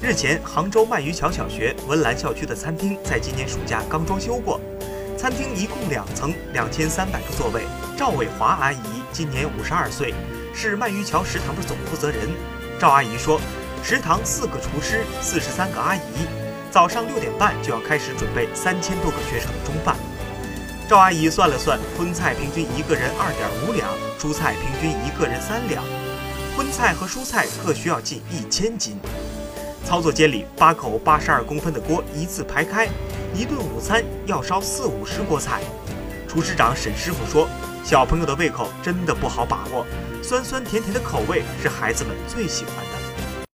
日前，杭州鳗鱼桥小学文澜校区的餐厅在今年暑假刚装修过，餐厅一共两层，两千三百个座位。赵伟华阿姨今年五十二岁，是鳗鱼桥食堂的总负责人。赵阿姨说，食堂四个厨师，四十三个阿姨，早上六点半就要开始准备三千多个学生的中饭。赵阿姨算了算，荤菜平均一个人二点五两，蔬菜平均一个人三两，荤菜和蔬菜各需要近一千斤。操作间里，八口八十二公分的锅一字排开，一顿午餐要烧四五十锅菜。厨师长沈师傅说：“小朋友的胃口真的不好把握，酸酸甜甜的口味是孩子们最喜欢的。”